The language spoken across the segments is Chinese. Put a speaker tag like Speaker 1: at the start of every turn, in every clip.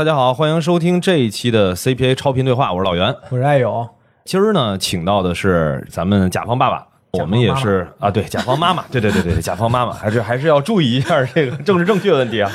Speaker 1: 大家好，欢迎收听这一期的 CPA 超频对话，我是老袁。
Speaker 2: 我是爱友，
Speaker 1: 今儿呢，请到的是咱们甲方爸爸，我们也是啊，对，甲方妈妈，对对对对对，甲方妈妈，还是还是要注意一下这个政治正确问题啊。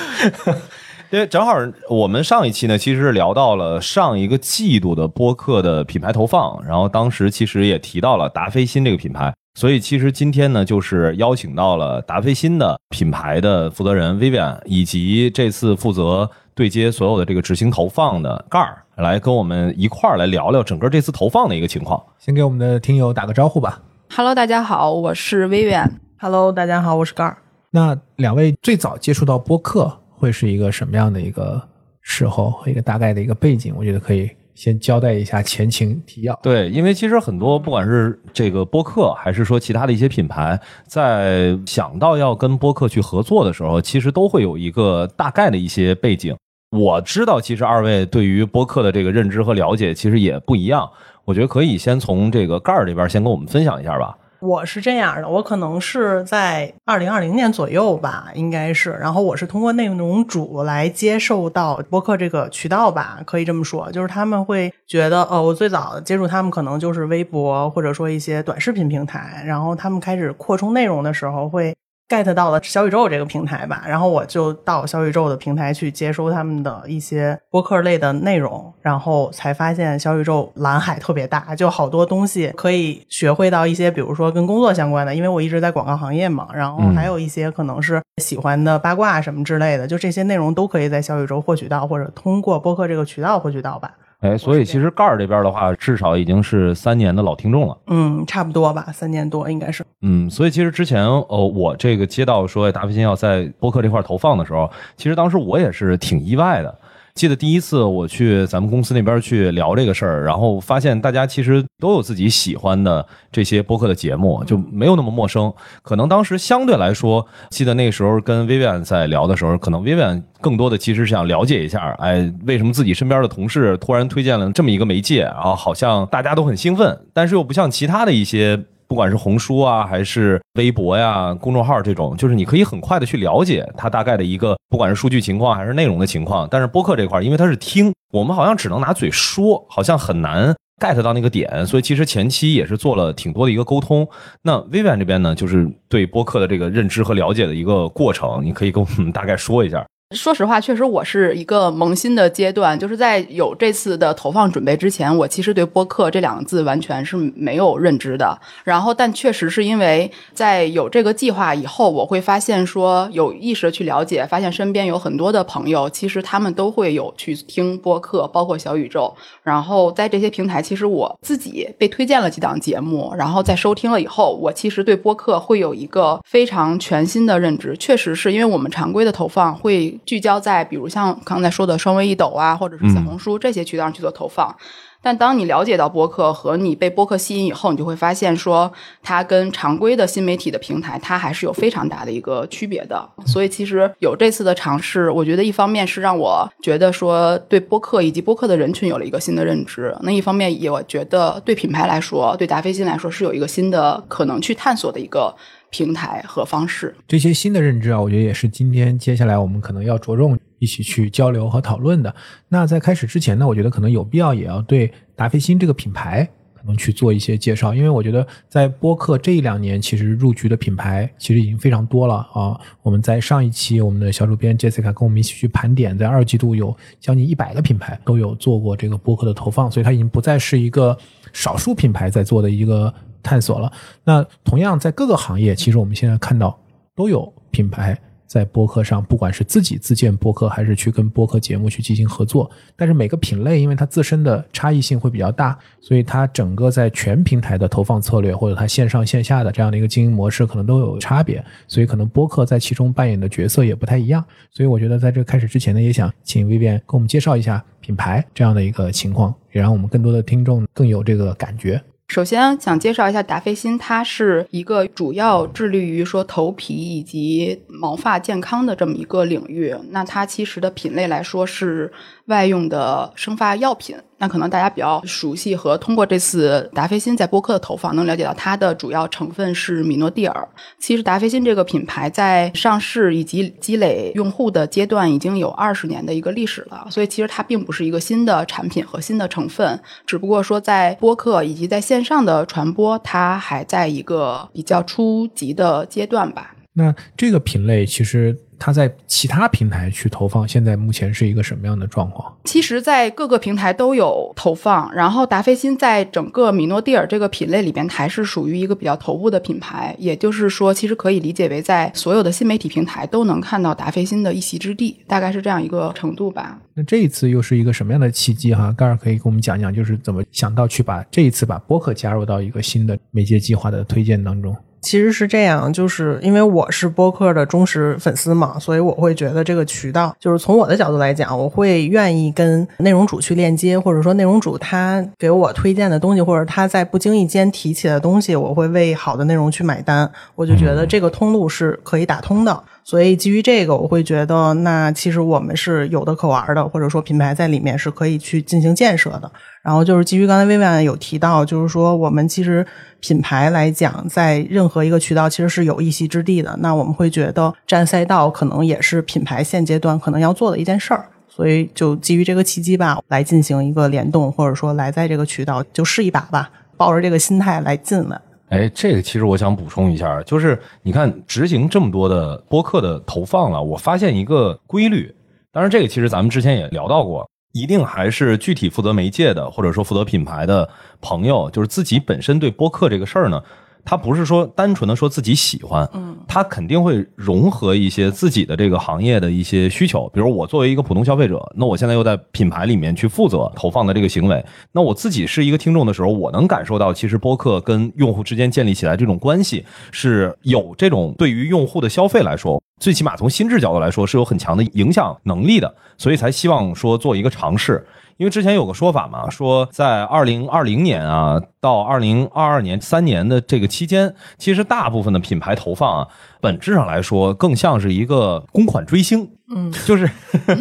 Speaker 1: 因为正好我们上一期呢，其实是聊到了上一个季度的播客的品牌投放，然后当时其实也提到了达霏欣这个品牌，所以其实今天呢，就是邀请到了达霏欣的品牌的负责人 Vivian，以及这次负责对接所有的这个执行投放的盖儿，来跟我们一块儿来聊聊整个这次投放的一个情况。
Speaker 2: 先给我们的听友打个招呼吧。
Speaker 3: Hello，大家好，我是薇薇安。
Speaker 4: Hello，大家好，我是盖儿。
Speaker 2: 那两位最早接触到播客会是一个什么样的一个时候和一个大概的一个背景？我觉得可以先交代一下前情提要。
Speaker 1: 对，因为其实很多不管是这个播客，还是说其他的一些品牌，在想到要跟播客去合作的时候，其实都会有一个大概的一些背景。我知道，其实二位对于播客的这个认知和了解，其实也不一样。我觉得可以先从这个盖儿这边先跟我们分享一下吧。
Speaker 4: 我是这样的，我可能是在二零二零年左右吧，应该是。然后我是通过内容主来接受到播客这个渠道吧，可以这么说，就是他们会觉得，哦，我最早接触他们可能就是微博或者说一些短视频平台，然后他们开始扩充内容的时候会。Get 到了小宇宙这个平台吧，然后我就到小宇宙的平台去接收他们的一些播客类的内容，然后才发现小宇宙蓝海特别大，就好多东西可以学会到一些，比如说跟工作相关的，因为我一直在广告行业嘛，然后还有一些可能是喜欢的八卦什么之类的，就这些内容都可以在小宇宙获取到，或者通过播客这个渠道获取到吧。
Speaker 1: 哎，所以其实盖儿这边的话，至少已经是三年的老听众了。
Speaker 4: 嗯，差不多吧，三年多应该是。
Speaker 1: 嗯，所以其实之前呃，我这个接到说达芬奇要在播客这块投放的时候，其实当时我也是挺意外的。记得第一次我去咱们公司那边去聊这个事儿，然后发现大家其实都有自己喜欢的这些播客的节目，就没有那么陌生。可能当时相对来说，记得那时候跟 Vivian 在聊的时候，可能 Vivian 更多的其实是想了解一下，哎，为什么自己身边的同事突然推荐了这么一个媒介，然后好像大家都很兴奋，但是又不像其他的一些。不管是红书啊，还是微博呀、公众号这种，就是你可以很快的去了解它大概的一个，不管是数据情况还是内容的情况。但是播客这块，因为它是听，我们好像只能拿嘴说，好像很难 get 到那个点。所以其实前期也是做了挺多的一个沟通。那 Vivian 这边呢，就是对播客的这个认知和了解的一个过程，你可以跟我们大概说一下。
Speaker 3: 说实话，确实我是一个萌新的阶段，就是在有这次的投放准备之前，我其实对播客这两个字完全是没有认知的。然后，但确实是因为在有这个计划以后，我会发现说有意识的去了解，发现身边有很多的朋友，其实他们都会有去听播客，包括小宇宙。然后在这些平台，其实我自己被推荐了几档节目，然后在收听了以后，我其实对播客会有一个非常全新的认知。确实是因为我们常规的投放会。聚焦在比如像刚才说的双微一抖啊，或者是小红书这些渠道上去做投放。但当你了解到播客和你被播客吸引以后，你就会发现说，它跟常规的新媒体的平台，它还是有非常大的一个区别的。所以其实有这次的尝试，我觉得一方面是让我觉得说对播客以及播客的人群有了一个新的认知，那一方面也我觉得对品牌来说，对达霏欣来说是有一个新的可能去探索的一个。平台和方式，
Speaker 2: 这些新的认知啊，我觉得也是今天接下来我们可能要着重一起去交流和讨论的。那在开始之前呢，我觉得可能有必要也要对达霏欣这个品牌可能去做一些介绍，因为我觉得在播客这一两年，其实入局的品牌其实已经非常多了啊。我们在上一期，我们的小主编 Jessica 跟我们一起去盘点，在二季度有将近一百个品牌都有做过这个播客的投放，所以它已经不再是一个少数品牌在做的一个。探索了。那同样在各个行业，其实我们现在看到都有品牌在播客上，不管是自己自建播客，还是去跟播客节目去进行合作，但是每个品类因为它自身的差异性会比较大，所以它整个在全平台的投放策略或者它线上线下的这样的一个经营模式可能都有差别，所以可能播客在其中扮演的角色也不太一样。所以我觉得在这开始之前呢，也想请 Vivian 给我们介绍一下品牌这样的一个情况，也让我们更多的听众更有这个感觉。
Speaker 3: 首先想介绍一下达霏欣，它是一个主要致力于说头皮以及毛发健康的这么一个领域。那它其实的品类来说是外用的生发药品。那可能大家比较熟悉和通过这次达霏欣在播客的投放，能了解到它的主要成分是米诺地尔。其实达霏欣这个品牌在上市以及积累用户的阶段已经有二十年的一个历史了，所以其实它并不是一个新的产品和新的成分，只不过说在播客以及在线上的传播，它还在一个比较初级的阶段吧。
Speaker 2: 那这个品类其实它在其他平台去投放，现在目前是一个什么样的状况？
Speaker 3: 其实，在各个平台都有投放。然后，达霏欣在整个米诺地尔这个品类里边，还是属于一个比较头部的品牌。也就是说，其实可以理解为，在所有的新媒体平台都能看到达霏欣的一席之地，大概是这样一个程度吧。
Speaker 2: 那这一次又是一个什么样的契机哈？盖尔可以给我们讲讲，就是怎么想到去把这一次把播客加入到一个新的媒介计划的推荐当中。
Speaker 4: 其实是这样，就是因为我是播客的忠实粉丝嘛，所以我会觉得这个渠道，就是从我的角度来讲，我会愿意跟内容主去链接，或者说内容主他给我推荐的东西，或者他在不经意间提起的东西，我会为好的内容去买单。我就觉得这个通路是可以打通的，所以基于这个，我会觉得那其实我们是有的可玩的，或者说品牌在里面是可以去进行建设的。然后就是基于刚才薇薇有提到，就是说我们其实品牌来讲，在任何一个渠道其实是有一席之地的。那我们会觉得占赛道可能也是品牌现阶段可能要做的一件事儿，所以就基于这个契机吧，来进行一个联动，或者说来在这个渠道就试一把吧，抱着这个心态来进来。
Speaker 1: 哎，这个其实我想补充一下，就是你看执行这么多的播客的投放了，我发现一个规律。当然，这个其实咱们之前也聊到过。一定还是具体负责媒介的，或者说负责品牌的朋友，就是自己本身对播客这个事儿呢。他不是说单纯的说自己喜欢，嗯，他肯定会融合一些自己的这个行业的一些需求。比如我作为一个普通消费者，那我现在又在品牌里面去负责投放的这个行为，那我自己是一个听众的时候，我能感受到，其实播客跟用户之间建立起来这种关系是有这种对于用户的消费来说，最起码从心智角度来说是有很强的影响能力的，所以才希望说做一个尝试。因为之前有个说法嘛，说在二零二零年啊到二零二二年三年的这个期间，其实大部分的品牌投放啊，本质上来说更像是一个公款追星，嗯，就是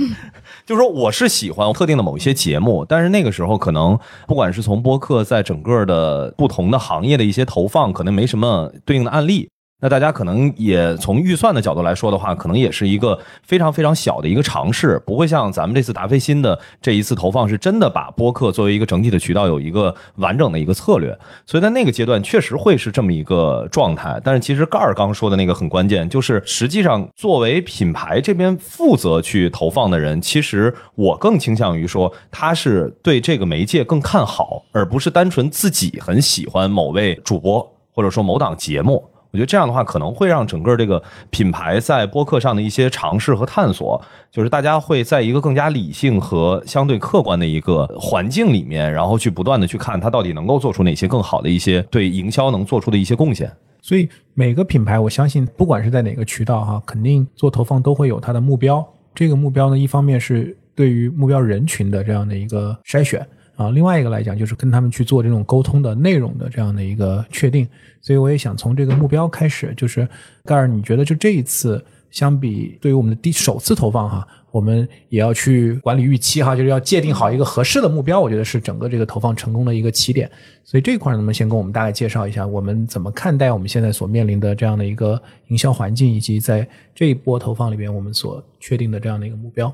Speaker 1: 就是说我是喜欢特定的某一些节目，但是那个时候可能不管是从播客在整个的不同的行业的一些投放，可能没什么对应的案例。那大家可能也从预算的角度来说的话，可能也是一个非常非常小的一个尝试，不会像咱们这次达霏欣的这一次投放是真的把播客作为一个整体的渠道有一个完整的一个策略。所以在那个阶段确实会是这么一个状态。但是其实盖儿刚说的那个很关键，就是实际上作为品牌这边负责去投放的人，其实我更倾向于说他是对这个媒介更看好，而不是单纯自己很喜欢某位主播或者说某档节目。我觉得这样的话，可能会让整个这个品牌在播客上的一些尝试和探索，就是大家会在一个更加理性和相对客观的一个环境里面，然后去不断的去看它到底能够做出哪些更好的一些对营销能做出的一些贡献。
Speaker 2: 所以每个品牌，我相信不管是在哪个渠道哈，肯定做投放都会有它的目标。这个目标呢，一方面是对于目标人群的这样的一个筛选。啊，另外一个来讲，就是跟他们去做这种沟通的内容的这样的一个确定，所以我也想从这个目标开始，就是盖尔，你觉得就这一次相比对于我们的第首次投放哈，我们也要去管理预期哈，就是要界定好一个合适的目标，我觉得是整个这个投放成功的一个起点。所以这一块能不能先跟我们大概介绍一下，我们怎么看待我们现在所面临的这样的一个营销环境，以及在这一波投放里边我们所确定的这样的一个目标？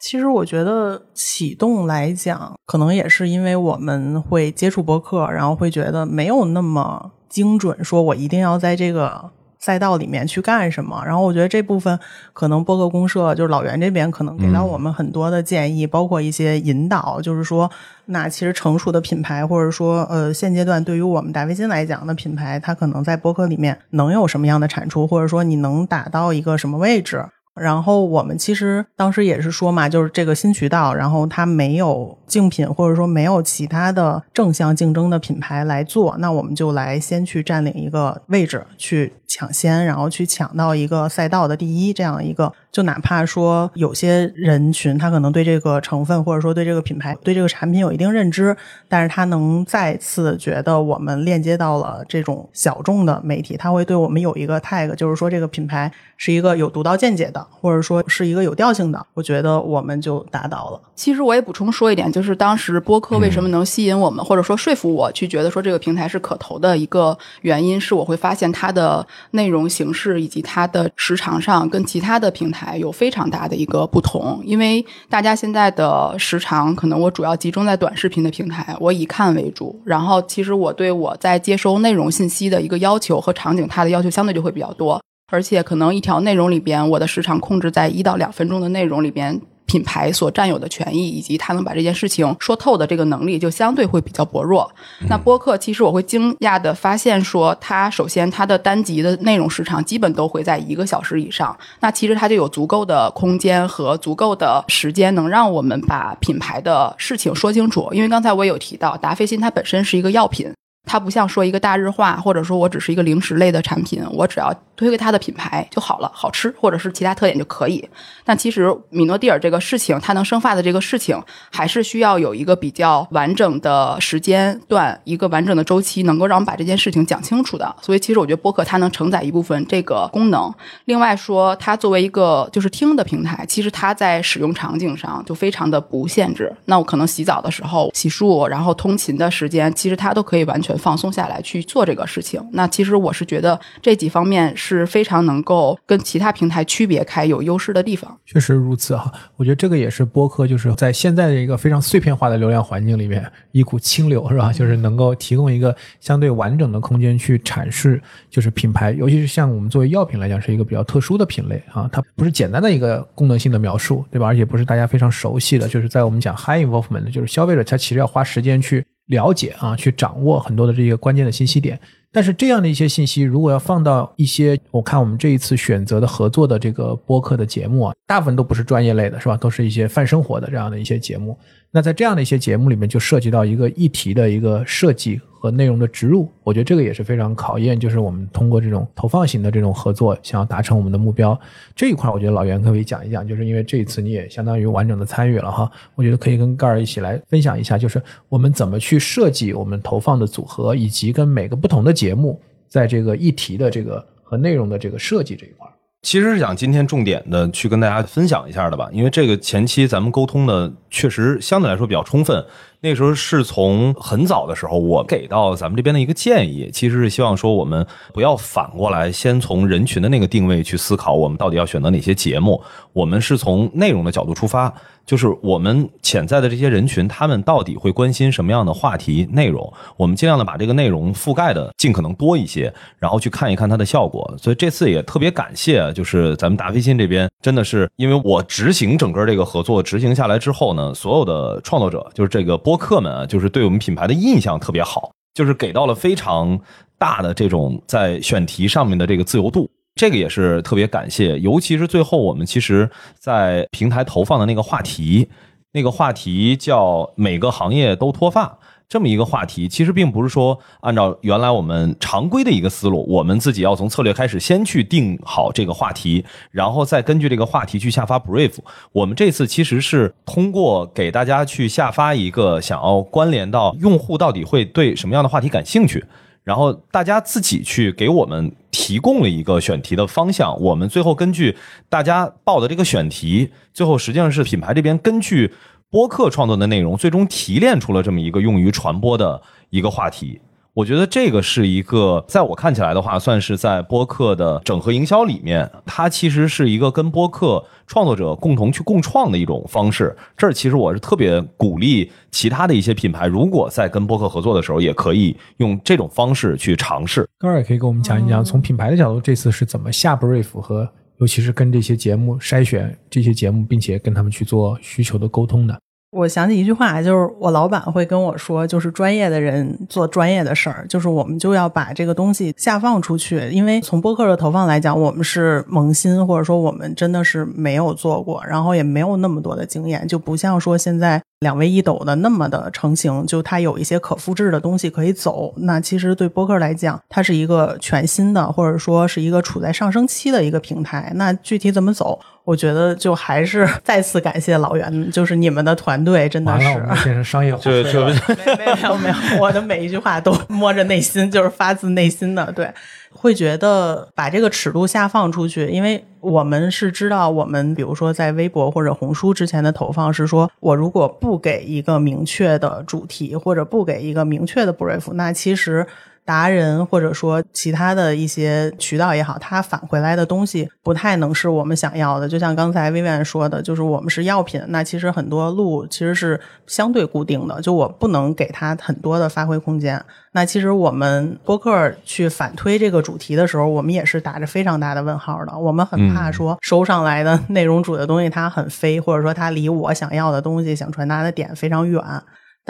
Speaker 4: 其实我觉得启动来讲，可能也是因为我们会接触博客，然后会觉得没有那么精准，说我一定要在这个赛道里面去干什么。然后我觉得这部分可能播客公社就是老袁这边可能给到我们很多的建议，包括一些引导，就是说，那其实成熟的品牌或者说呃现阶段对于我们达菲新来讲的品牌，它可能在播客里面能有什么样的产出，或者说你能打到一个什么位置。然后我们其实当时也是说嘛，就是这个新渠道，然后它没有竞品，或者说没有其他的正向竞争的品牌来做，那我们就来先去占领一个位置，去抢先，然后去抢到一个赛道的第一，这样一个，就哪怕说有些人群他可能对这个成分，或者说对这个品牌、对这个产品有一定认知，但是他能再次觉得我们链接到了这种小众的媒体，他会对我们有一个 tag，就是说这个品牌是一个有独到见解的。或者说是一个有调性的，我觉得我们就达到了。
Speaker 3: 其实我也补充说一点，就是当时播客为什么能吸引我们，或者说说服我去觉得说这个平台是可投的一个原因，是我会发现它的内容形式以及它的时长上跟其他的平台有非常大的一个不同。因为大家现在的时长，可能我主要集中在短视频的平台，我以看为主。然后其实我对我在接收内容信息的一个要求和场景，它的要求相对就会比较多。而且可能一条内容里边，我的时长控制在一到两分钟的内容里边，品牌所占有的权益以及他能把这件事情说透的这个能力，就相对会比较薄弱。那播客其实我会惊讶的发现，说它首先它的单集的内容时长基本都会在一个小时以上，那其实它就有足够的空间和足够的时间，能让我们把品牌的事情说清楚。因为刚才我有提到，达霏欣它本身是一个药品。它不像说一个大日化，或者说我只是一个零食类的产品，我只要推给它的品牌就好了，好吃或者是其他特点就可以。但其实米诺地尔这个事情，它能生发的这个事情，还是需要有一个比较完整的时间段，一个完整的周期，能够让我们把这件事情讲清楚的。所以其实我觉得播客它能承载一部分这个功能。另外说，它作为一个就是听的平台，其实它在使用场景上就非常的不限制。那我可能洗澡的时候、洗漱，然后通勤的时间，其实它都可以完全。放松下来去做这个事情，那其实我是觉得这几方面是非常能够跟其他平台区别开、有优势的地方。
Speaker 2: 确实如此哈，我觉得这个也是播客就是在现在的一个非常碎片化的流量环境里面，一股清流是吧？就是能够提供一个相对完整的空间去阐释，就是品牌，尤其是像我们作为药品来讲，是一个比较特殊的品类啊，它不是简单的一个功能性的描述，对吧？而且不是大家非常熟悉的，就是在我们讲 high involvement，就是消费者他其实要花时间去。了解啊，去掌握很多的这些关键的信息点。但是这样的一些信息，如果要放到一些我看我们这一次选择的合作的这个播客的节目啊，大部分都不是专业类的，是吧？都是一些泛生活的这样的一些节目。那在这样的一些节目里面，就涉及到一个议题的一个设计和内容的植入，我觉得这个也是非常考验，就是我们通过这种投放型的这种合作，想要达成我们的目标这一块，我觉得老袁可以讲一讲，就是因为这一次你也相当于完整的参与了哈，我觉得可以跟盖儿一起来分享一下，就是我们怎么去设计我们投放的组合，以及跟每个不同的节目在这个议题的这个和内容的这个设计这一块。
Speaker 1: 其实是想今天重点的去跟大家分享一下的吧，因为这个前期咱们沟通的确实相对来说比较充分。那时候是从很早的时候，我给到咱们这边的一个建议，其实是希望说我们不要反过来先从人群的那个定位去思考，我们到底要选择哪些节目。我们是从内容的角度出发，就是我们潜在的这些人群，他们到底会关心什么样的话题内容，我们尽量的把这个内容覆盖的尽可能多一些，然后去看一看它的效果。所以这次也特别感谢，就是咱们达飞信这边，真的是因为我执行整个这个合作执行下来之后呢，所有的创作者，就是这个。播客们啊，就是对我们品牌的印象特别好，就是给到了非常大的这种在选题上面的这个自由度，这个也是特别感谢。尤其是最后我们其实，在平台投放的那个话题，那个话题叫“每个行业都脱发”。这么一个话题，其实并不是说按照原来我们常规的一个思路，我们自己要从策略开始，先去定好这个话题，然后再根据这个话题去下发 brief。我们这次其实是通过给大家去下发一个想要关联到用户到底会对什么样的话题感兴趣，然后大家自己去给我们提供了一个选题的方向。我们最后根据大家报的这个选题，最后实际上是品牌这边根据。播客创作的内容最终提炼出了这么一个用于传播的一个话题。我觉得这个是一个，在我看起来的话，算是在播客的整合营销里面，它其实是一个跟播客创作者共同去共创的一种方式。这儿其实我是特别鼓励其他的一些品牌，如果在跟播客合作的时候，也可以用这种方式去尝试。
Speaker 2: 高儿也可以跟我们讲一讲，从品牌的角度，这次是怎么下 brief 和尤其是跟这些节目筛选这些节目，并且跟他们去做需求的沟通的。
Speaker 4: 我想起一句话，就是我老板会跟我说，就是专业的人做专业的事儿，就是我们就要把这个东西下放出去。因为从播客的投放来讲，我们是萌新，或者说我们真的是没有做过，然后也没有那么多的经验，就不像说现在两位一抖的那么的成型，就它有一些可复制的东西可以走。那其实对播客来讲，它是一个全新的，或者说是一个处在上升期的一个平台。那具体怎么走？我觉得就还是 再次感谢老袁，就是你们的团队真的是，
Speaker 2: 我们变成商业化，
Speaker 1: 就就
Speaker 4: 没没有没有，我的每一句话都摸着内心，就是发自内心的，对，会觉得把这个尺度下放出去，因为我们是知道，我们比如说在微博或者红书之前的投放是说，我如果不给一个明确的主题，或者不给一个明确的 brief，那其实。达人或者说其他的一些渠道也好，他返回来的东西不太能是我们想要的。就像刚才薇薇说的，就是我们是药品，那其实很多路其实是相对固定的，就我不能给他很多的发挥空间。那其实我们播客去反推这个主题的时候，我们也是打着非常大的问号的。我们很怕说收上来的 内容主的东西它很飞，或者说它离我想要的东西想传达的点非常远。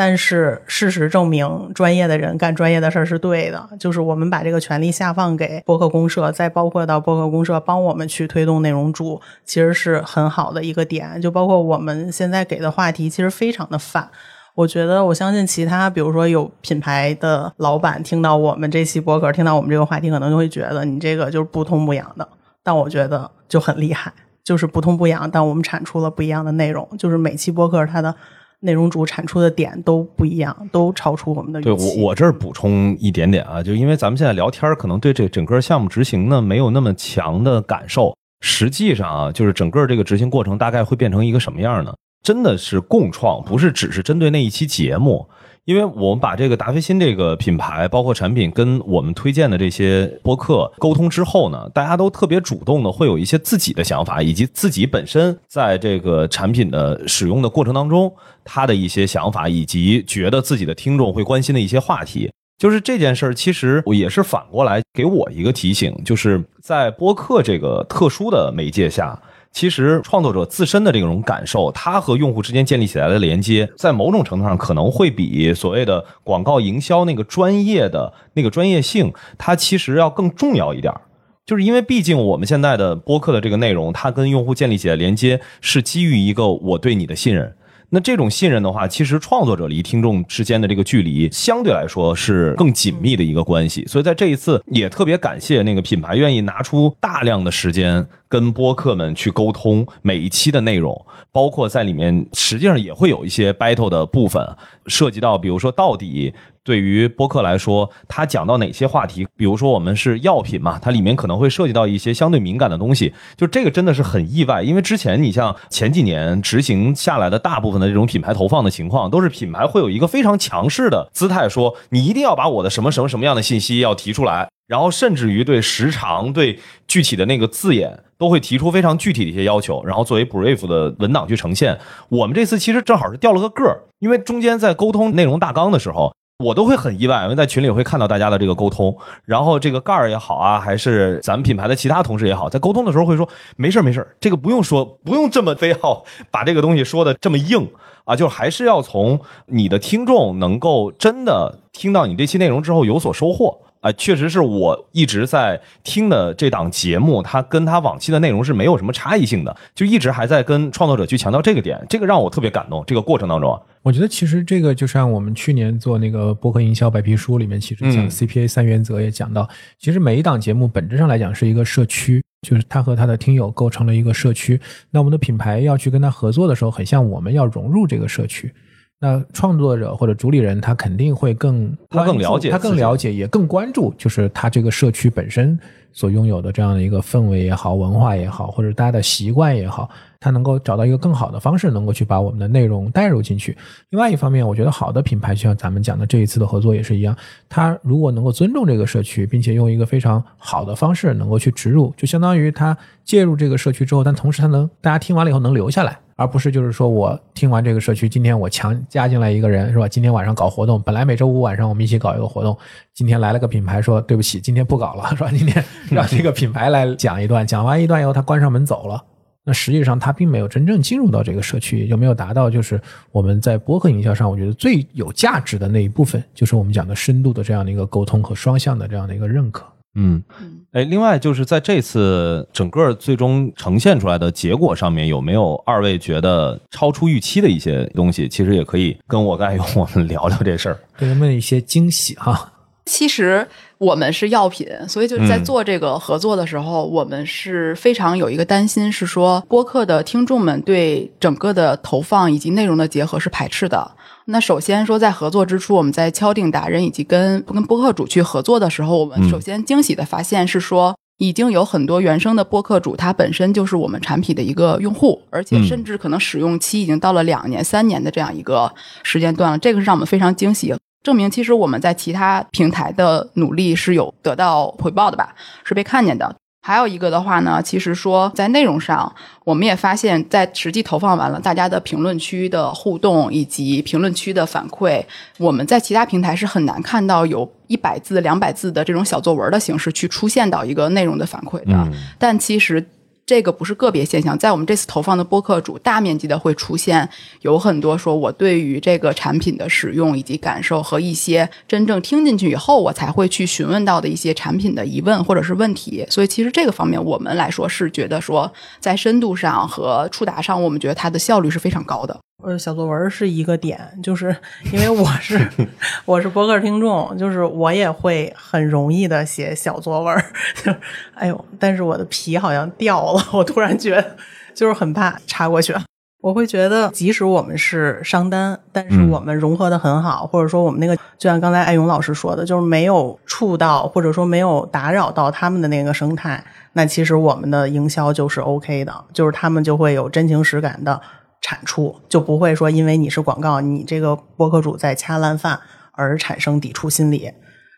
Speaker 4: 但是事实证明，专业的人干专业的事儿是对的。就是我们把这个权利下放给播客公社，再包括到播客公社帮我们去推动内容主，其实是很好的一个点。就包括我们现在给的话题，其实非常的泛。我觉得，我相信其他，比如说有品牌的老板听到我们这期博客，听到我们这个话题，可能就会觉得你这个就是不痛不痒的。但我觉得就很厉害，就是不痛不痒，但我们产出了不一样的内容。就是每期博客它的。内容主产出的点都不一样，都超出我们的预
Speaker 1: 期。对我，我这儿补充一点点啊，就因为咱们现在聊天，可能对这整个项目执行呢没有那么强的感受。实际上啊，就是整个这个执行过程大概会变成一个什么样呢？真的是共创，不是只是针对那一期节目。因为我们把这个达霏欣这个品牌，包括产品，跟我们推荐的这些播客沟通之后呢，大家都特别主动的，会有一些自己的想法，以及自己本身在这个产品的使用的过程当中，他的一些想法，以及觉得自己的听众会关心的一些话题。就是这件事儿，其实我也是反过来给我一个提醒，就是在播客这个特殊的媒介下。其实创作者自身的这种感受，他和用户之间建立起来的连接，在某种程度上可能会比所谓的广告营销那个专业的那个专业性，它其实要更重要一点。就是因为毕竟我们现在的播客的这个内容，它跟用户建立起来连接是基于一个我对你的信任。那这种信任的话，其实创作者离听众之间的这个距离相对来说是更紧密的一个关系。所以在这一次也特别感谢那个品牌愿意拿出大量的时间。跟播客们去沟通每一期的内容，包括在里面实际上也会有一些 battle 的部分，涉及到比如说到底对于播客来说，他讲到哪些话题，比如说我们是药品嘛，它里面可能会涉及到一些相对敏感的东西，就这个真的是很意外，因为之前你像前几年执行下来的大部分的这种品牌投放的情况，都是品牌会有一个非常强势的姿态，说你一定要把我的什么什么什么样的信息要提出来。然后甚至于对时长、对具体的那个字眼，都会提出非常具体的一些要求，然后作为 brief 的文档去呈现。我们这次其实正好是掉了个个儿，因为中间在沟通内容大纲的时候，我都会很意外，因为在群里会看到大家的这个沟通，然后这个盖儿也好啊，还是咱们品牌的其他同事也好，在沟通的时候会说没事没事这个不用说，不用这么非要把这个东西说的这么硬啊，就还是要从你的听众能够真的听到你这期内容之后有所收获。啊，确实是我一直在听的这档节目，它跟它往期的内容是没有什么差异性的，就一直还在跟创作者去强调这个点，这个让我特别感动。这个过程当中，
Speaker 2: 我觉得其实这个就像我们去年做那个博客营销白皮书里面，其实讲 CPA 三原则也讲到，其实每一档节目本质上来讲是一个社区，就是他和他的听友构成了一个社区。那我们的品牌要去跟他合作的时候，很像我们要融入这个社区。那创作者或者主理人他肯定会更
Speaker 1: 他更了解
Speaker 2: 他更了解，也更关注，就是他这个社区本身所拥有的这样的一个氛围也好、文化也好，或者大家的习惯也好，他能够找到一个更好的方式，能够去把我们的内容带入进去。另外一方面，我觉得好的品牌，就像咱们讲的这一次的合作也是一样，他如果能够尊重这个社区，并且用一个非常好的方式能够去植入，就相当于他介入这个社区之后，但同时他能大家听完了以后能留下来。而不是就是说我听完这个社区，今天我强加进来一个人是吧？今天晚上搞活动，本来每周五晚上我们一起搞一个活动，今天来了个品牌说对不起，今天不搞了是吧？今天让这个品牌来讲一段，讲完一段以后他关上门走了。那实际上他并没有真正进入到这个社区，有没有达到就是我们在播客营销上，我觉得最有价值的那一部分，就是我们讲的深度的这样的一个沟通和双向的这样的一个认可。
Speaker 1: 嗯
Speaker 3: 嗯，
Speaker 1: 哎，另外就是在这次整个最终呈现出来的结果上面，有没有二位觉得超出预期的一些东西？其实也可以跟我跟爱勇我们聊聊这事儿。
Speaker 2: 给他们一些惊喜哈。
Speaker 3: 其实我们是药品，所以就是在
Speaker 1: 嗯
Speaker 3: 做这个合作的时候，我们是非常有一个担心，是说播客的听众们对整个的投放以及内容的结合是排斥的。那首先说，在合作之初，我们在敲定达人以及跟跟播客主去合作的时候，我们
Speaker 1: 嗯
Speaker 3: 首先惊喜的发现是说。已经有很多原生的播客主，他本身就是我们产品的一个用户，而且
Speaker 1: 嗯
Speaker 3: 甚至可能使用期已经到了两年、三年的这样一个时间段了。这个是让我们非常惊喜，证明其实我们在其他平台的努力是有得到回报的吧，是被看见的。还有一个的话呢，其实说在内容上，我们也发现，在实际投放完了，大家的评论区的互动以及评论区的反馈，我们在其他平台是很难看到有一百字、两百字的这种小作文的形式去出现到一个内容的反馈的。
Speaker 1: 嗯
Speaker 3: 但其实这个不是个别现象，在我们这次投放的播客主，大面积的会出现有很多说我对于这个产品的使用以及感受和一些真正听进去以后，我才会去询问到的一些产品的疑问或者是问题。所以其实这个方面我们来说是觉得说，在深度上和触达上，我们觉得它的效率是非常高的。
Speaker 4: 呃，小作文是一个点，就是因为我是 我是博客听众，就是我也会很容易的写小作文，就哎呦，但是我的皮好像掉了，我突然觉得就是很怕插过去。我会觉得，即使我们是商单，但是
Speaker 1: 嗯
Speaker 4: 我们融合的很好，或者说我们那个，就像刚才艾勇老师说的，就是没有触到或者说没有打扰到他们的那个生态，那其实我们的营销就是 OK 的，就是他们就会有真情实感的产出，就不会说因为你是广告，你这个播客主在掐烂饭而产生抵触心理。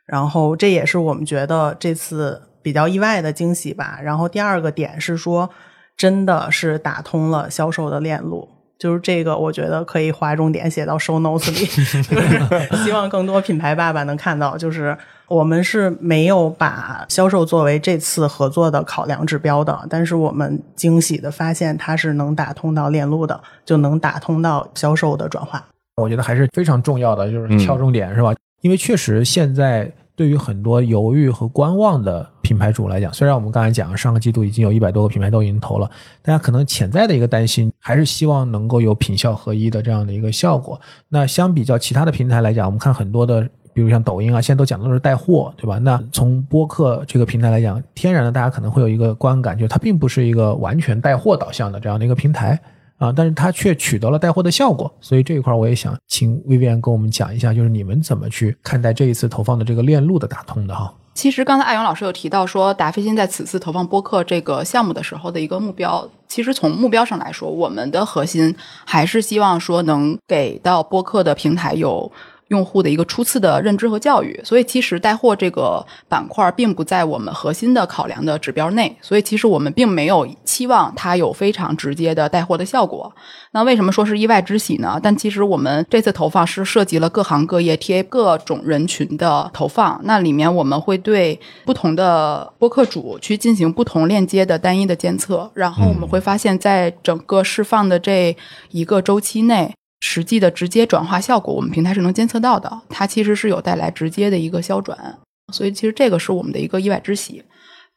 Speaker 4: 然后这也是我们觉得这次比较意外的惊喜吧。然后第二个点是说，真的是打通了销售的链路。就是这个，我觉得可以划重点写到 show notes 里，就 是希望更多品牌爸爸能看到。就是我们是没有把销售作为这次合作的考量指标的，但是我们惊喜的发现它是能打通到链路的，就能打通到销售的转化。
Speaker 2: 我觉得还是非常重要的，就是敲重点、是吧？因为确实现在对于很多犹豫和观望的品牌主来讲，虽然我们刚才讲上个季度已经有一百多个品牌都已经投了，大家可能潜在的一个担心还是希望能够有品效合一的这样的一个效果。那相比较其他的平台来讲，我们看很多的。比如像抖音啊，现在都讲的都是带货，对吧？那从播客这个平台来讲，天然的大家可能会有一个观感，就是它并不是一个完全带货导向的这样的一个平台。啊，但是它却取得了带货的效果，所以这一块我也想请 Vivian 跟我们讲一下，就是你们怎么去看待这一次投放的这个链路的打通的哈？
Speaker 3: 其实刚才艾勇老师有提到说，达飞新在此次投放播客这个项目的时候的一个目标，其实从目标上来说，我们的核心还是希望说能给到播客的平台有。用户的一个初次的认知和教育，所以其实带货这个板块并不在我们核心的考量的指标内，所以其实我们并没有期望它有非常直接的带货的效果。那为什么说是意外之喜呢？但其实我们这次投放是涉及了各行各业、TA 各种人群的投放，那里面我们会对不同的播客主去进行不同链接的单一的监测，然后我们会发现，在整个释放的这一个周期内。实际的直接转化效果，我们平台是能监测到的，它其实是有带来直接的一个消转，所以其实这个是我们的一个意外之喜。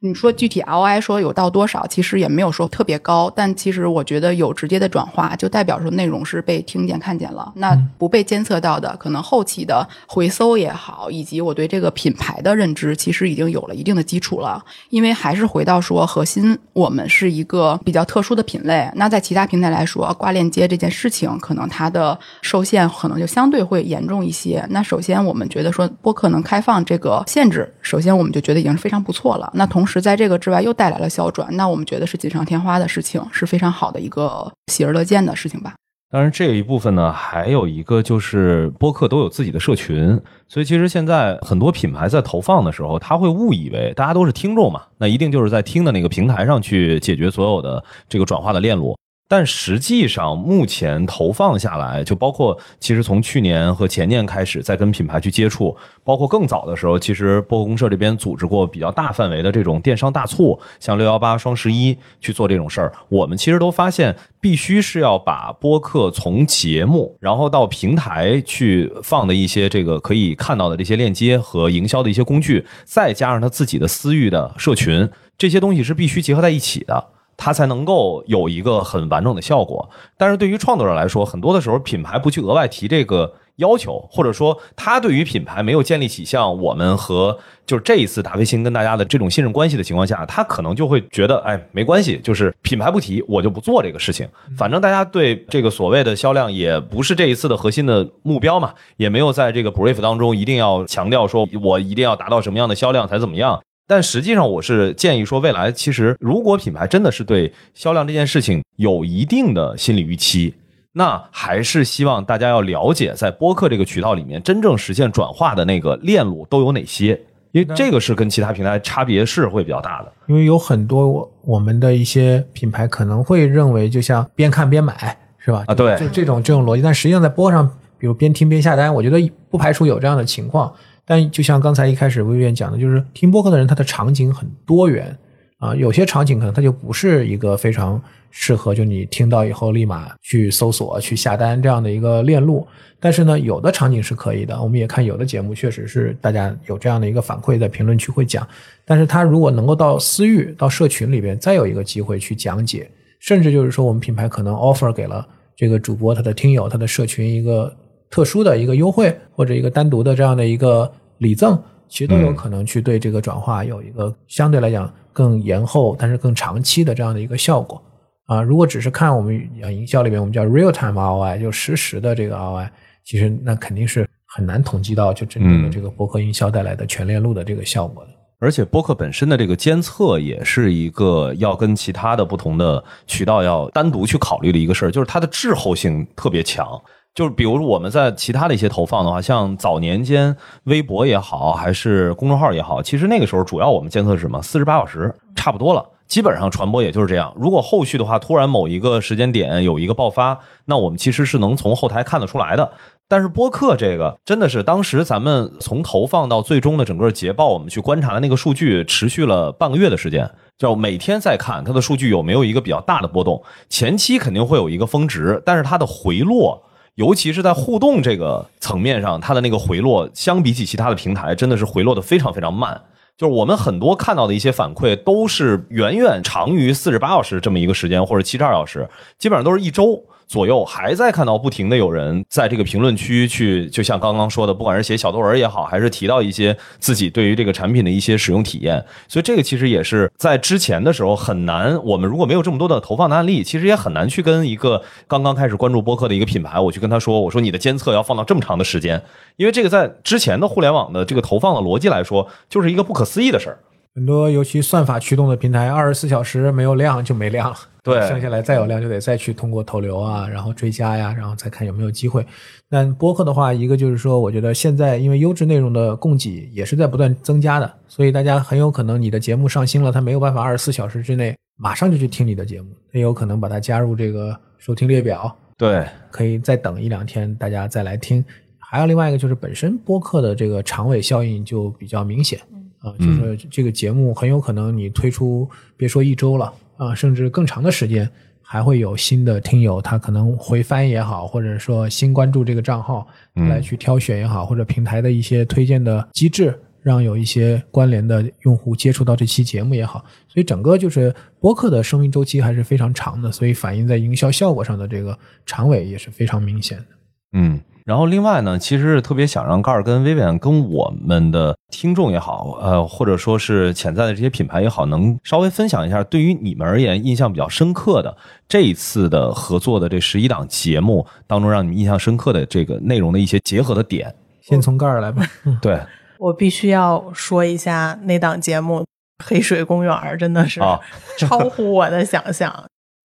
Speaker 3: 你说具体 ROI 说有到多少，其实也没有说特别高，但其实我觉得有直接的转化，就代表说内容是被听见、看见了。那不被监测到的，可能后期的回搜也好，以及我对这个品牌的认知，其实已经有了一定的基础了。因为还是回到说，核心我们是一个比较特殊的品类。那在其他平台来说，挂链接这件事情，可能它的受限可能就相对会严重一些。那首先我们觉得说播客能开放这个限制，首先我们就觉得已经是非常不错了。那同时是在这个之外又带来了小转，那我们觉得是锦上添花的事情，是非常好的一个喜而乐见的事情吧。
Speaker 1: 当然，这一部分呢，还有一个就是播客都有自己的社群，所以其实现在很多品牌在投放的时候，他会误以为大家都是听众嘛，那一定就是在听的那个平台上去解决所有的这个转化的链路。但实际上，目前投放下来，就包括其实从去年和前年开始，在跟品牌去接触，包括更早的时候，其实播客公社这边组织过比较大范围的这种电商大促，像六幺八、双十一去做这种事儿。我们其实都发现，必须是要把播客从节目，然后到平台去放的一些这个可以看到的这些链接和营销的一些工具，再加上他自己的私域的社群，这些东西是必须结合在一起的。它才能够有一个很完整的效果。但是对于创作者来说，很多的时候品牌不去额外提这个要求，或者说他对于品牌没有建立起像我们和就是这一次达菲星跟大家的这种信任关系的情况下，他可能就会觉得，哎，没关系，就是品牌不提，我就不做这个事情。反正大家对这个所谓的销量也不是这一次的核心的目标嘛，也没有在这个 brief 当中一定要强调说我一定要达到什么样的销量才怎么样。但实际上，我是建议说，未来其实如果品牌真的是对销量这件事情有一定的心理预期，那还是希望大家要了解，在播客这个渠道里面，真正实现转化的那个链路都有哪些，因为这个是跟其他平台差别是会比较大的。
Speaker 2: 因为有很多我我们的一些品牌可能会认为，就像边看边买，是吧？
Speaker 1: 啊，对，
Speaker 2: 就这种这种逻辑。但实际上在播上，比如边听边下单，我觉得不排除有这样的情况。但就像刚才一开始魏院讲的，就是听播客的人，他的场景很多元啊，有些场景可能他就不是一个非常适合就你听到以后立马去搜索、去下单这样的一个链路。但是呢，有的场景是可以的。我们也看有的节目确实是大家有这样的一个反馈，在评论区会讲。但是他如果能够到私域、到社群里边，再有一个机会去讲解，甚至就是说我们品牌可能 offer 给了这个主播他的听友、他的社群一个。特殊的一个优惠或者一个单独的这样的一个礼赠，其实都有可能去对这个转化有一个相对来讲更延后，但是更长期的这样的一个效果啊。如果只是看我们营销里面我们叫 real time ROI，就实时的这个 ROI，其实那肯定是很难统计到就真正的这个博客营销带来的全链路的这个效果的。
Speaker 1: 而且播客本身的这个监测也是一个要跟其他的不同的渠道要单独去考虑的一个事儿，就是它的滞后性特别强。就是比如说我们在其他的一些投放的话，像早年间微博也好，还是公众号也好，其实那个时候主要我们监测是什么？四十八小时差不多了，基本上传播也就是这样。如果后续的话，突然某一个时间点有一个爆发，那我们其实是能从后台看得出来的。但是播客这个真的是当时咱们从投放到最终的整个捷报，我们去观察的那个数据持续了半个月的时间，就每天在看它的数据有没有一个比较大的波动。前期肯定会有一个峰值，但是它的回落。尤其是在互动这个层面上，它的那个回落，相比起其他的平台，真的是回落的非常非常慢。就是我们很多看到的一些反馈，都是远远长于四十八小时这么一个时间，或者七十二小时，基本上都是一周。左右还在看到不停的有人在这个评论区去，就像刚刚说的，不管是写小作文也好，还是提到一些自己对于这个产品的一些使用体验，所以这个其实也是在之前的时候很难。我们如果没有这么多的投放的案例，其实也很难去跟一个刚刚开始关注播客的一个品牌，我去跟他说，我说你的监测要放到这么长的时间，因为这个在之前的互联网的这个投放的逻辑来说，就是一个不可思议的事儿。
Speaker 2: 很多尤其算法驱动的平台，二十四小时没有量就没量了。
Speaker 1: 对，
Speaker 2: 剩下来再有量就得再去通过投流啊，然后追加呀，然后再看有没有机会。但播客的话，一个就是说，我觉得现在因为优质内容的供给也是在不断增加的，所以大家很有可能你的节目上新了，他没有办法二十四小时之内马上就去听你的节目，他有可能把它加入这个收听列表。
Speaker 1: 对，
Speaker 2: 可以再等一两天，大家再来听。还有另外一个就是本身播客的这个长尾效应就比较明显。啊，就是这个节目很有可能你推出别说一周了啊，甚至更长的时间，还会有新的听友他可能回翻也好，或者说新关注这个账号来去挑选也好，或者平台的一些推荐的机制，让有一些关联的用户接触到这期节目也好，所以整个就是播客的生命周期还是非常长的，所以反映在营销效果上的这个长尾也是非常明显的。
Speaker 1: 嗯，然后另外呢，其实是特别想让盖儿跟薇薇跟我们的听众也好，呃，或者说是潜在的这些品牌也好，能稍微分享一下对于你们而言印象比较深刻的这一次的合作的这十一档节目当中，让你们印象深刻的这个内容的一些结合的点。
Speaker 2: 先从盖儿来吧。
Speaker 1: 对，
Speaker 4: 我必须要说一下那档节目《黑水公园》，真的是
Speaker 1: 啊
Speaker 4: 超乎我的想象。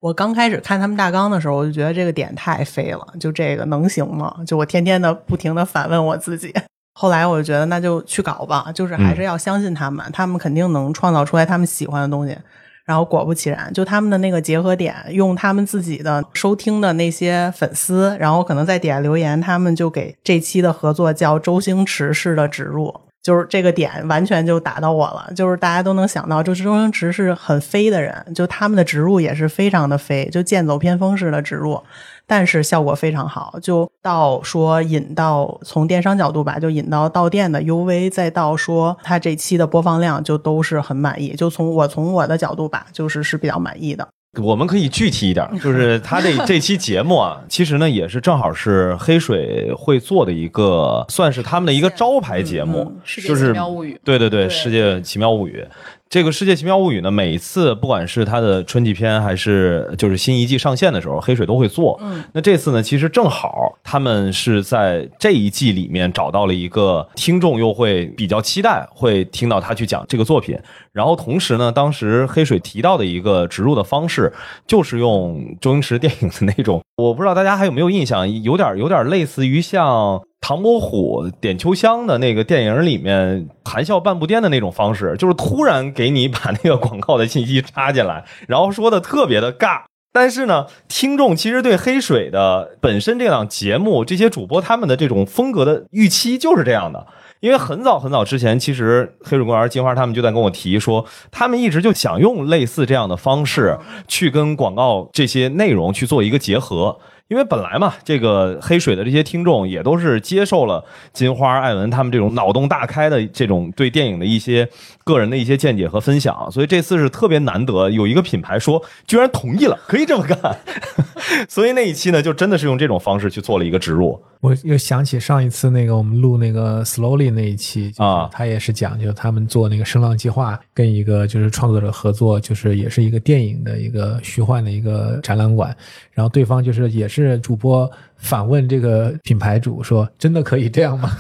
Speaker 4: 我刚开始看他们大纲的时候，我就觉得这个点太飞了，就这个能行吗？就我天天的不停的反问我自己。后来我就觉得那就去搞吧，就是还是要相信他们，他们肯定能创造出来他们喜欢的东西。然后果不其然，就他们的那个结合点，用他们自己的收听的那些粉丝，然后可能在底下留言，他们就给这期的合作叫周星驰式的植入。就是这个点完全就打到我了，就是大家都能想到，就是周星驰是很飞的人，就他们的植入也是非常的飞，就剑走偏锋式的植入，但是效果非常好，就到说引到从电商角度吧，就引到到店的 UV，再到说他这期的播放量就都是很满意，就从我从我的角度吧，就是是比较满意的。
Speaker 1: 我们可以具体一点，就是他这这期节目啊，其实呢也是正好是黑水会做的一个，算是他们的一个招牌节目，
Speaker 3: 世界奇
Speaker 1: 就是
Speaker 3: 妙物语
Speaker 1: 对对对，
Speaker 4: 对
Speaker 1: 世界奇妙物语。这个《世界奇妙物语》呢，每次不管是它的春季片还是就是新一季上线的时候，黑水都会做。
Speaker 4: 嗯，
Speaker 1: 那这次呢，其实正好他们是在这一季里面找到了一个听众，又会比较期待会听到他去讲这个作品。然后同时呢，当时黑水提到的一个植入的方式，就是用周星驰电影的那种，我不知道大家还有没有印象，有点有点类似于像。唐伯虎点秋香的那个电影里面含笑半步癫的那种方式，就是突然给你把那个广告的信息插进来，然后说的特别的尬。但是呢，听众其实对黑水的本身这档节目，这些主播他们的这种风格的预期就是这样的。因为很早很早之前，其实黑水公园金花他们就在跟我提说，他们一直就想用类似这样的方式去跟广告这些内容去做一个结合。因为本来嘛，这个黑水的这些听众也都是接受了金花、艾文他们这种脑洞大开的这种对电影的一些个人的一些见解和分享，所以这次是特别难得有一个品牌说居然同意了，可以这么干。所以那一期呢，就真的是用这种方式去做了一个植入。
Speaker 2: 我又想起上一次那个我们录那个 Slowly 那一期
Speaker 1: 啊
Speaker 2: 他也是讲，就他们做那个声浪计划，跟一个就是创作者合作，就是也是一个电影的一个虚幻的一个展览馆，然后对方就是也是主播反问这个品牌主说：“真的可以这样吗？”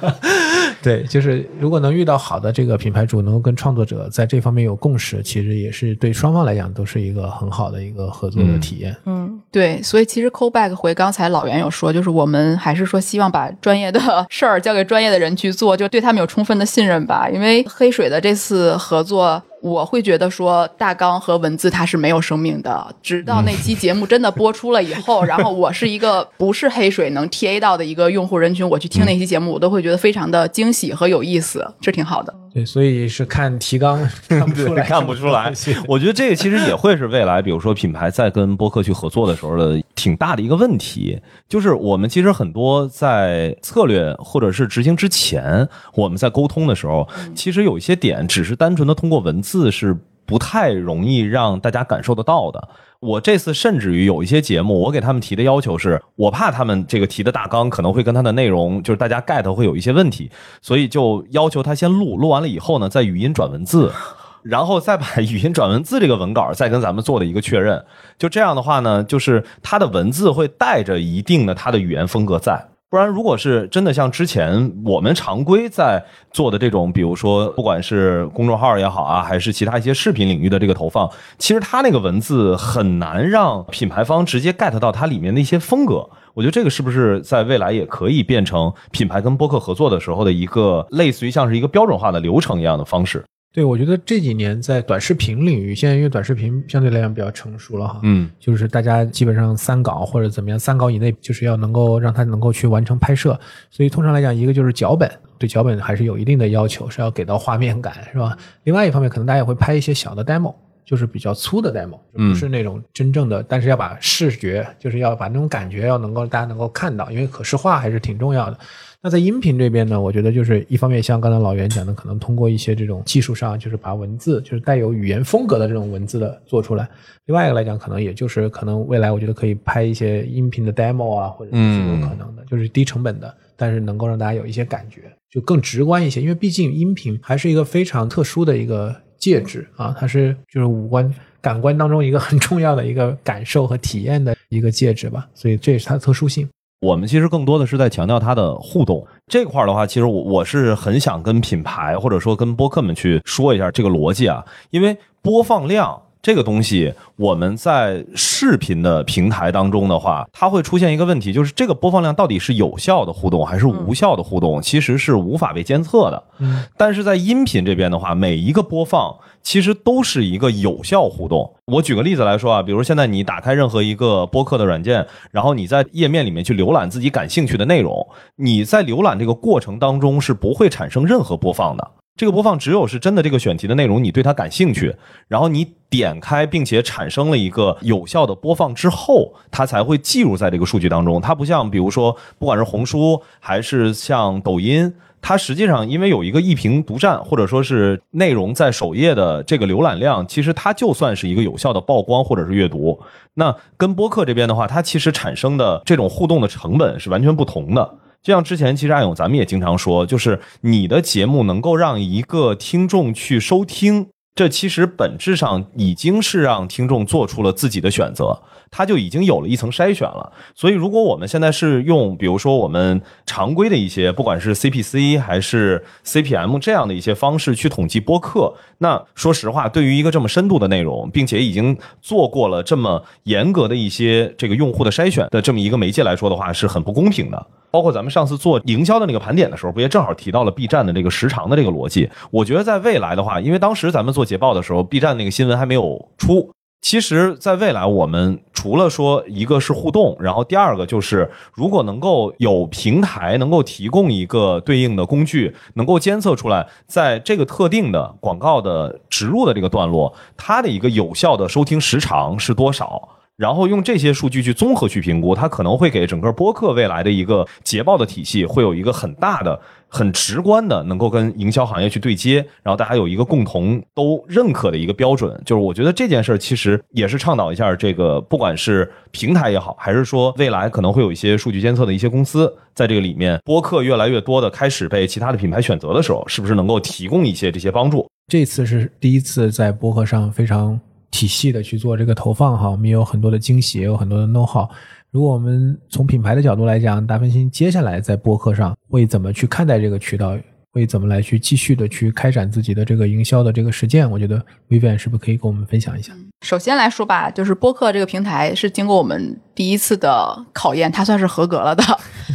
Speaker 2: 对，就是如果能遇到好的这个品牌主，能够跟创作者在这方面有共识，其实也是对双方来讲都是一个很好的一个合作的体验。
Speaker 4: 嗯，
Speaker 3: 对，所以其实 call back 回刚才老袁有说，就是我们还是说希望把专业的事儿交给专业的人去做，就对他们有充分的信任吧。因为黑水的这次合作，我会觉得说大纲和文字它是没有生命的，直到那期节目真的播出了以后，然后我是一个不是黑水能 TA 到的一个用户人群，我去听那期节目，我都会觉得非常的惊喜和有意思，这挺好的。
Speaker 2: 对，所以是看提纲 看不出来，
Speaker 1: 看不出来。我觉得这个其实也会是未来，比如说品牌在跟播客去合作的时候的挺大的一个问题，就是我们其实很多在策略或者是执行之前，我们在沟通的时候，其实有一些点只是单纯的通过文字是不太容易让大家感受得到的。我这次甚至于有一些节目，我给他们提的要求是，我怕他们这个提的大纲可能会跟他的内容就是大家 get 会有一些问题，所以就要求他先录，录完了以后呢，再语音转文字。然后再把语音转文字这个文稿再跟咱们做的一个确认，就这样的话呢，就是它的文字会带着一定的它的语言风格在。不然，如果是真的像之前我们常规在做的这种，比如说不管是公众号也好啊，还是其他一些视频领域的这个投放，其实它那个文字很难让品牌方直接 get 到它里面的一些风格。我觉得这个是不是在未来也可以变成品牌跟播客合作的时候的一个类似于像是一个标准化的流程一样的方式？
Speaker 2: 对，我觉得这几年在短视频领域，现在因为短视频相对来讲比较成熟了哈，
Speaker 1: 嗯，
Speaker 2: 就是大家基本上三稿或者怎么样，三稿以内就是要能够让它能够去完成拍摄，所以通常来讲，一个就是脚本，对脚本还是有一定的要求，是要给到画面感，是吧？另外一方面，可能大家也会拍一些小的 demo。就是比较粗的 demo，
Speaker 1: 嗯
Speaker 2: 不是那种真正的，但是要把视觉，就是要把那种感觉要能够大家能够看到，因为可视化还是挺重要的。那在音频这边呢，我觉得就是一方面像刚才老袁讲的，可能通过一些这种技术上，就是把文字就是带有语言风格的这种文字的做出来。另外一个来讲，可能也就是可能未来我觉得可以拍一些音频的 demo 啊，或者是有可能的，就是低成本的，但是能够让大家有一些感觉，就更直观一些。因为毕竟音频还是一个非常特殊的一个介质啊，它是就是五官感官当中一个很重要的一个感受和体验的一个介质吧，所以这也是它的特殊性。
Speaker 1: 我们其实更多的是在强调它的互动这块儿的话，其实我我是很想跟品牌或者说跟播客们去说一下这个逻辑啊，因为播放量这个东西，我们在视频的平台当中的话，它会出现一个问题，就是这个播放量到底是有效的互动还是无效的互动，其实是无法被监测的。
Speaker 2: 嗯，
Speaker 1: 但是在音频这边的话，每一个播放其实都是一个有效互动。我举个例子来说啊，比如现在你打开任何一个播客的软件，然后你在页面里面去浏览自己感兴趣的内容，你在浏览这个过程当中是不会产生任何播放的。这个播放只有是真的这个选题的内容，你对它感兴趣，然后你点开并且产生了一个有效的播放之后，它才会记录在这个数据当中。它不像比如说，不管是红书还是像抖音，它实际上因为有一个一屏独占，或者说是内容在首页的这个浏览量，其实它就算是一个有效的曝光或者是阅读。那跟播客这边的话，它其实产生的这种互动的成本是完全不同的。就像之前其实暗勇咱们也经常说，就是你的节目能够让一个听众去收听，这其实本质上已经是让听众做出了自己的选择，他就已经有了一层筛选了。所以如果我们现在是用，比如说我们常规的一些，不管是 CPC 还是 CPM 这样的一些方式去统计播客，那说实话，对于一个这么深度的内容，并且已经做过了这么严格的一些这个用户的筛选的这么一个媒介来说的话，是很不公平的。包括咱们上次做营销的那个盘点的时候，不也正好提到了 B 站的这个时长的这个逻辑？我觉得在未来的话，因为当时咱们做捷报的时候，B 站那个新闻还没有出。其实，在未来，我们除了说一个是互动，然后第二个就是，如果能够有平台能够提供一个对应的工具，能够监测出来，在这个特定的广告的植入的这个段落，它的一个有效的收听时长是多少？然后用这些数据去综合去评估，它可能会给整个播客未来的一个捷报的体系，会有一个很大的、很直观的，能够跟营销行业去对接，然后大家有一个共同都认可的一个标准。就是我觉得这件事儿其实也是倡导一下这个，不管是平台也好，还是说未来可能会有一些数据监测的一些公司在这个里面，播客越来越多的开始被其他的品牌选择的时候，是不是能够提供一些这些帮助？
Speaker 2: 这次是第一次在播客上非常 体系的去做这个投放哈，我们也有很多的惊喜，也有很多的 know how。如果我们从品牌的角度来讲，达芬奇接下来在播客上会怎么去看待这个渠道？会怎么来去继续的去开展自己的这个营销的这个实践？我觉得 Vivian 是不是可以跟我们分享一下？
Speaker 3: 首先来说吧，就是播客这个平台是经过我们第一次的考验，它算是合格了的。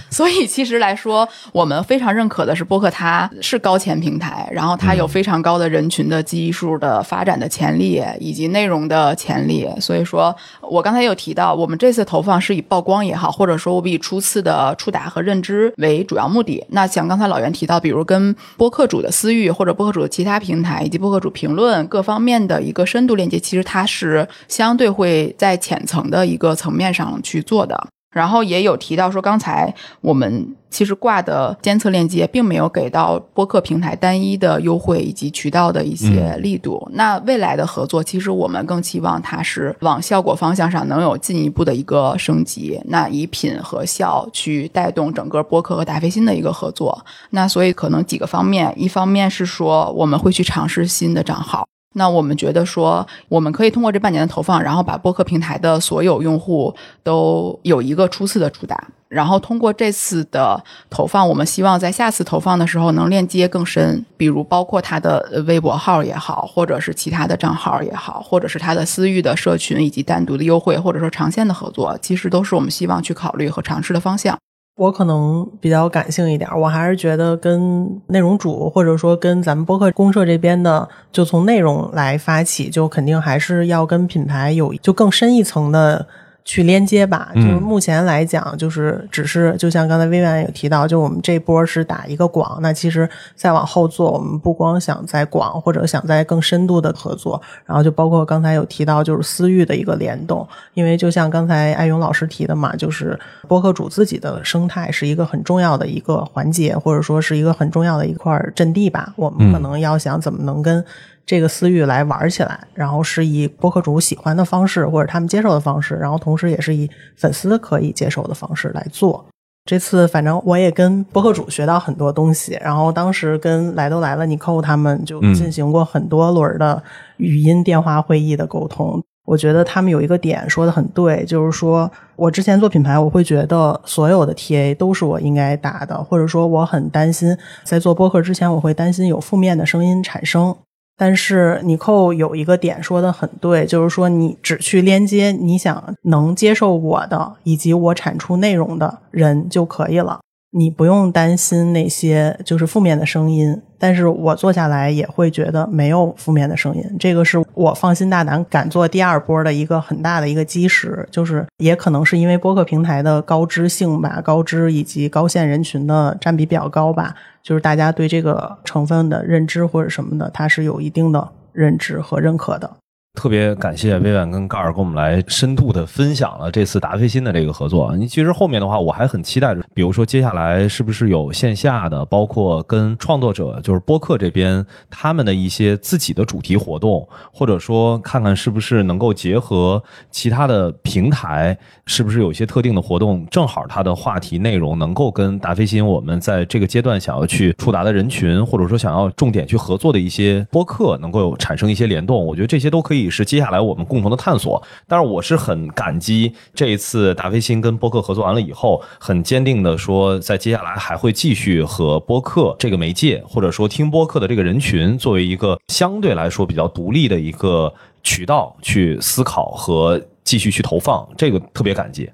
Speaker 3: 所以其实来说，我们非常认可的是播客它是高潜平台，然后它有非常高的人群的基数的发展的潜力以及内容的潜力。所以说我刚才有提到，我们这次投放是以曝光也好，或者说我们以初次的触达和认知为主要目的。那像刚才老袁提到，比如跟播客主的私域或者播客主的其他平台以及播客主评论各方面的一个深度链接，其实它是相对会在浅层的一个层面上去做的。然后也有提到说，刚才我们其实挂的监测链接并没有给到播客平台单一的优惠以及渠道的一些力度。那未来的合作，其实我们更期望它是往效果方向上能有进一步的一个升级。那以品和效去带动整个播客和达菲新的一个合作。那所以可能几个方面，一方面是说我们会去尝试新的账号。那我们觉得说，我们可以通过这半年的投放，然后把播客平台的所有用户都有一个初次的触达，然后通过这次的投放，我们希望在下次投放的时候能链接更深，比如包括他的微博号也好，或者是其他的账号也好，或者是他的私域的社群以及单独的优惠，或者说长线的合作，其实都是我们希望去考虑和尝试的方向。
Speaker 4: 我可能比较感性一点，我还是觉得跟内容主或者说跟咱们播客公社这边的，就从内容来发起，就肯定还是要跟品牌有就更深一层的去连接吧。就
Speaker 1: 嗯
Speaker 4: 是目前来讲，就是只是就像刚才薇薇有提到，就我们这波是打一个广，那其实再往后做，我们不光想在广，或者想在更深度的合作，然后就包括刚才有提到就是私域的一个联动，因为就像刚才艾勇老师提的嘛，就是播客主自己的生态是一个很重要的一个环节，或者说是一个很重要的一块阵地吧。我们可能要想怎么能跟这个私域来玩起来，然后是以播客主喜欢的方式或者他们接受的方式，然后同时也是以粉丝可以接受的方式来做。这次反正我也跟播客主学到很多东西，然后当时跟来都来了你扣他们就
Speaker 1: 嗯
Speaker 4: 进行过很多轮的语音电话会议的沟通。我觉得他们有一个点说的很对，就是说我之前做品牌，我会觉得所有的 TA 都是我应该打的，或者说我很担心在做播客之前，我会担心有负面的声音产生。但是尼寇有一个点说的很对，就是说你只去连接你想能接受我的以及我产出内容的人就可以了，你不用担心那些就是负面的声音。但是我做下来也会觉得没有负面的声音，这个是我放心大胆敢做第二波的一个很大的一个基石，就是也可能是因为播客平台的高知性吧，高知以及高线人群的占比比较高吧，就是大家对这个成分的认知或者什么的，它是有一定的认知和认可的。
Speaker 1: 特别感谢薇婉跟盖尔跟我们来深度的分享了这次达飞新的这个合作。你其实后面的话，我还很期待，比如说接下来是不是有线下的，包括跟创作者，就是播客这边他们的一些自己的主题活动，或者说看看是不是能够结合其他的平台，是不是有一些特定的活动，正好它的话题内容能够跟达飞新我们在这个阶段想要去触达的人群，或者说想要重点去合作的一些播客，能够产生一些联动。我觉得这些都可以是接下来我们共同的探索。但是我是很感激这一次达飞新跟播客合作完了以后，很坚定的说，在接下来还会继续和播客这个媒介，或者说听播客的这个人群，作为一个相对来说比较独立的一个渠道去思考和继续去投放，这个特别感激。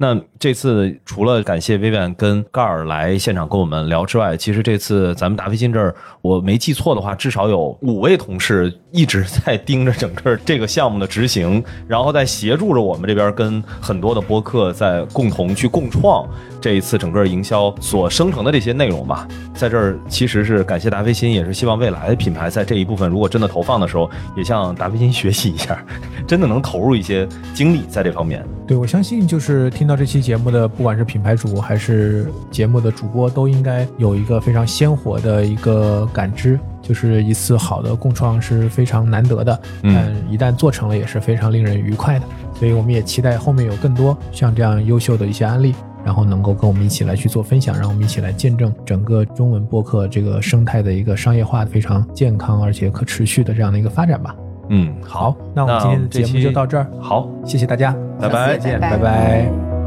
Speaker 1: 那这次除了感谢薇薇跟盖尔来现场跟我们聊之外，其实这次咱们达飞新这儿，我没记错的话，至少有五位同事一直在盯着整个这个项目的执行，然后在协助着我们这边跟很多的播客在共同去共创这一次整个营销所生成的这些内容吧。在这儿其实是感谢达菲新，也是希望未来品牌在这一部分如果真的投放的时候，也向达菲新学习一下，真的能投入一些精力在这方面。
Speaker 2: 对，我相信就是听到这期节目的，不管是品牌主还是节目的主播，都应该有一个非常鲜活的一个感知，就是一次好的共创是非常难得的，
Speaker 1: 嗯
Speaker 2: 但一旦做成了也是非常令人愉快的。所以我们也期待后面有更多像这样优秀的一些案例，然后能够跟我们一起来去做分享，让我们一起来见证整个中文播客这个生态的一个商业化非常健康而且可持续的这样的一个发展吧。
Speaker 1: 嗯，好，
Speaker 2: 那我们今天的节目就到这儿，
Speaker 1: 好，
Speaker 2: 谢谢大家，
Speaker 1: 拜拜
Speaker 2: 再见，
Speaker 3: 拜拜
Speaker 2: 拜拜